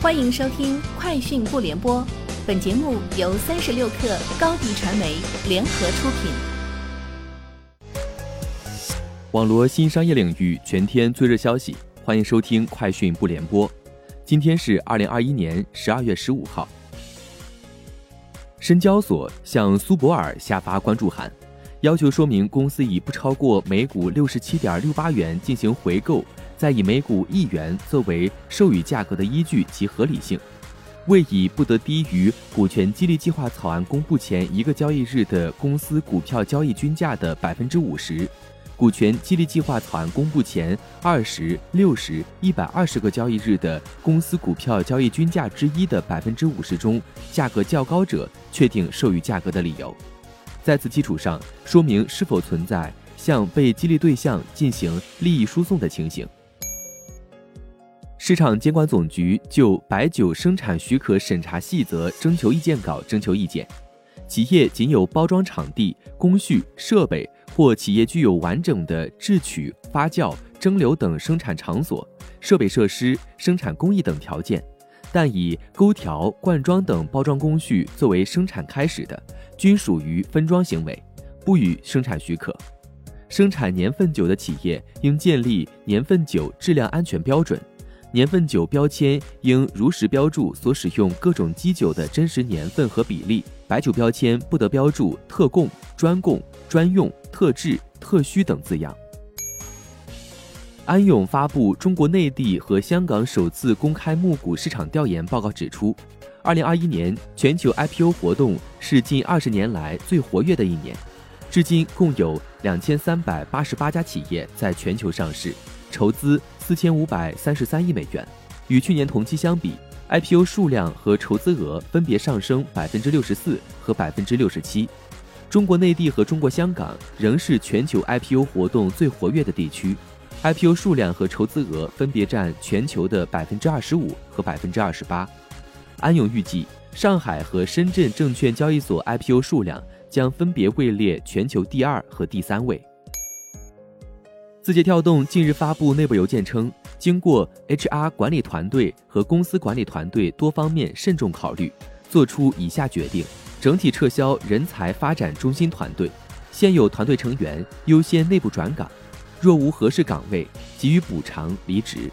欢迎收听《快讯不联播》，本节目由三十六克高低传媒联合出品。网罗新商业领域全天最热消息，欢迎收听《快讯不联播》。今天是二零二一年十二月十五号。深交所向苏泊尔下发关注函，要求说明公司以不超过每股六十七点六八元进行回购。再以每股一元作为授予价格的依据及合理性，未以不得低于股权激励计划草案公布前一个交易日的公司股票交易均价的百分之五十，股权激励计划草案公布前二十六十一百二十个交易日的公司股票交易均价之一的百分之五十中价格较高者，确定授予价格的理由。在此基础上，说明是否存在向被激励对象进行利益输送的情形。市场监管总局就白酒生产许可审查细则征求意见稿征求意见，企业仅有包装场地、工序、设备或企业具有完整的制曲、发酵、蒸馏等生产场所、设备设施、生产工艺等条件，但以勾调、灌装等包装工序作为生产开始的，均属于分装行为，不予生产许可。生产年份酒的企业应建立年份酒质量安全标准。年份酒标签应如实标注所使用各种基酒的真实年份和比例，白酒标签不得标注“特供”“专供”“专用”“特制”“特需”等字样。安永发布中国内地和香港首次公开募股市场调研报告指出，二零二一年全球 IPO 活动是近二十年来最活跃的一年，至今共有两千三百八十八家企业在全球上市，筹资。四千五百三十三亿美元，与去年同期相比，IPO 数量和筹资额分别上升百分之六十四和百分之六十七。中国内地和中国香港仍是全球 IPO 活动最活跃的地区，IPO 数量和筹资额分别占全球的百分之二十五和百分之二十八。安永预计，上海和深圳证券交易所 IPO 数量将分别位列全球第二和第三位。字节跳动近日发布内部邮件称，经过 HR 管理团队和公司管理团队多方面慎重考虑，做出以下决定：整体撤销人才发展中心团队，现有团队成员优先内部转岗，若无合适岗位，给予补偿离职。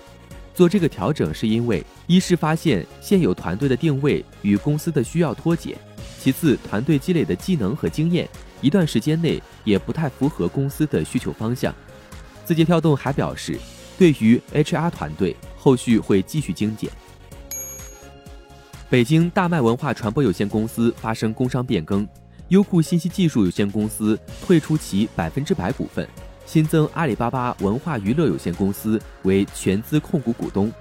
做这个调整是因为，一是发现现有团队的定位与公司的需要脱节；其次，团队积累的技能和经验，一段时间内也不太符合公司的需求方向。字节跳动还表示，对于 HR 团队，后续会继续精简。北京大麦文化传播有限公司发生工商变更，优酷信息技术有限公司退出其百分之百股份，新增阿里巴巴文化娱乐有限公司为全资控股股东。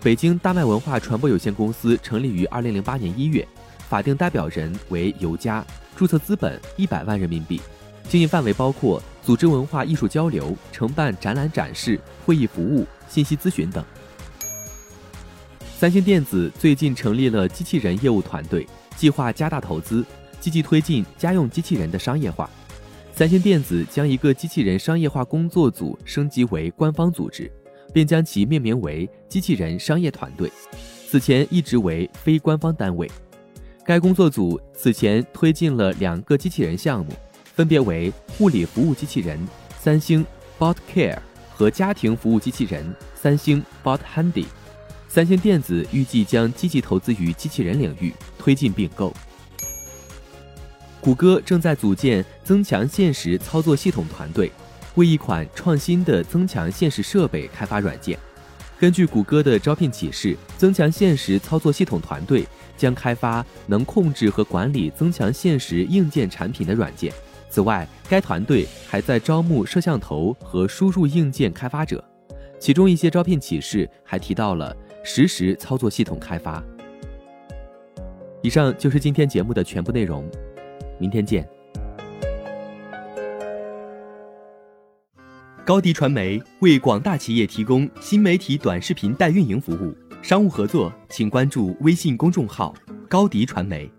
北京大麦文化传播有限公司成立于二零零八年一月，法定代表人为尤佳，注册资本一百万人民币，经营范围包括。组织文化艺术交流，承办展览展示、会议服务、信息咨询等。三星电子最近成立了机器人业务团队，计划加大投资，积极推进家用机器人的商业化。三星电子将一个机器人商业化工作组升级为官方组织，并将其命名为机器人商业团队。此前一直为非官方单位。该工作组此前推进了两个机器人项目。分别为护理服务机器人三星 Bot Care 和家庭服务机器人三星 Bot Handy。三星电子预计将积极投资于机器人领域，推进并购。谷歌正在组建增强现实操作系统团队，为一款创新的增强现实设备开发软件。根据谷歌的招聘启事，增强现实操作系统团队将开发能控制和管理增强现实硬件产品的软件。此外，该团队还在招募摄像头和输入硬件开发者，其中一些招聘启事还提到了实时操作系统开发。以上就是今天节目的全部内容，明天见。高迪传媒为广大企业提供新媒体短视频代运营服务，商务合作请关注微信公众号高迪传媒。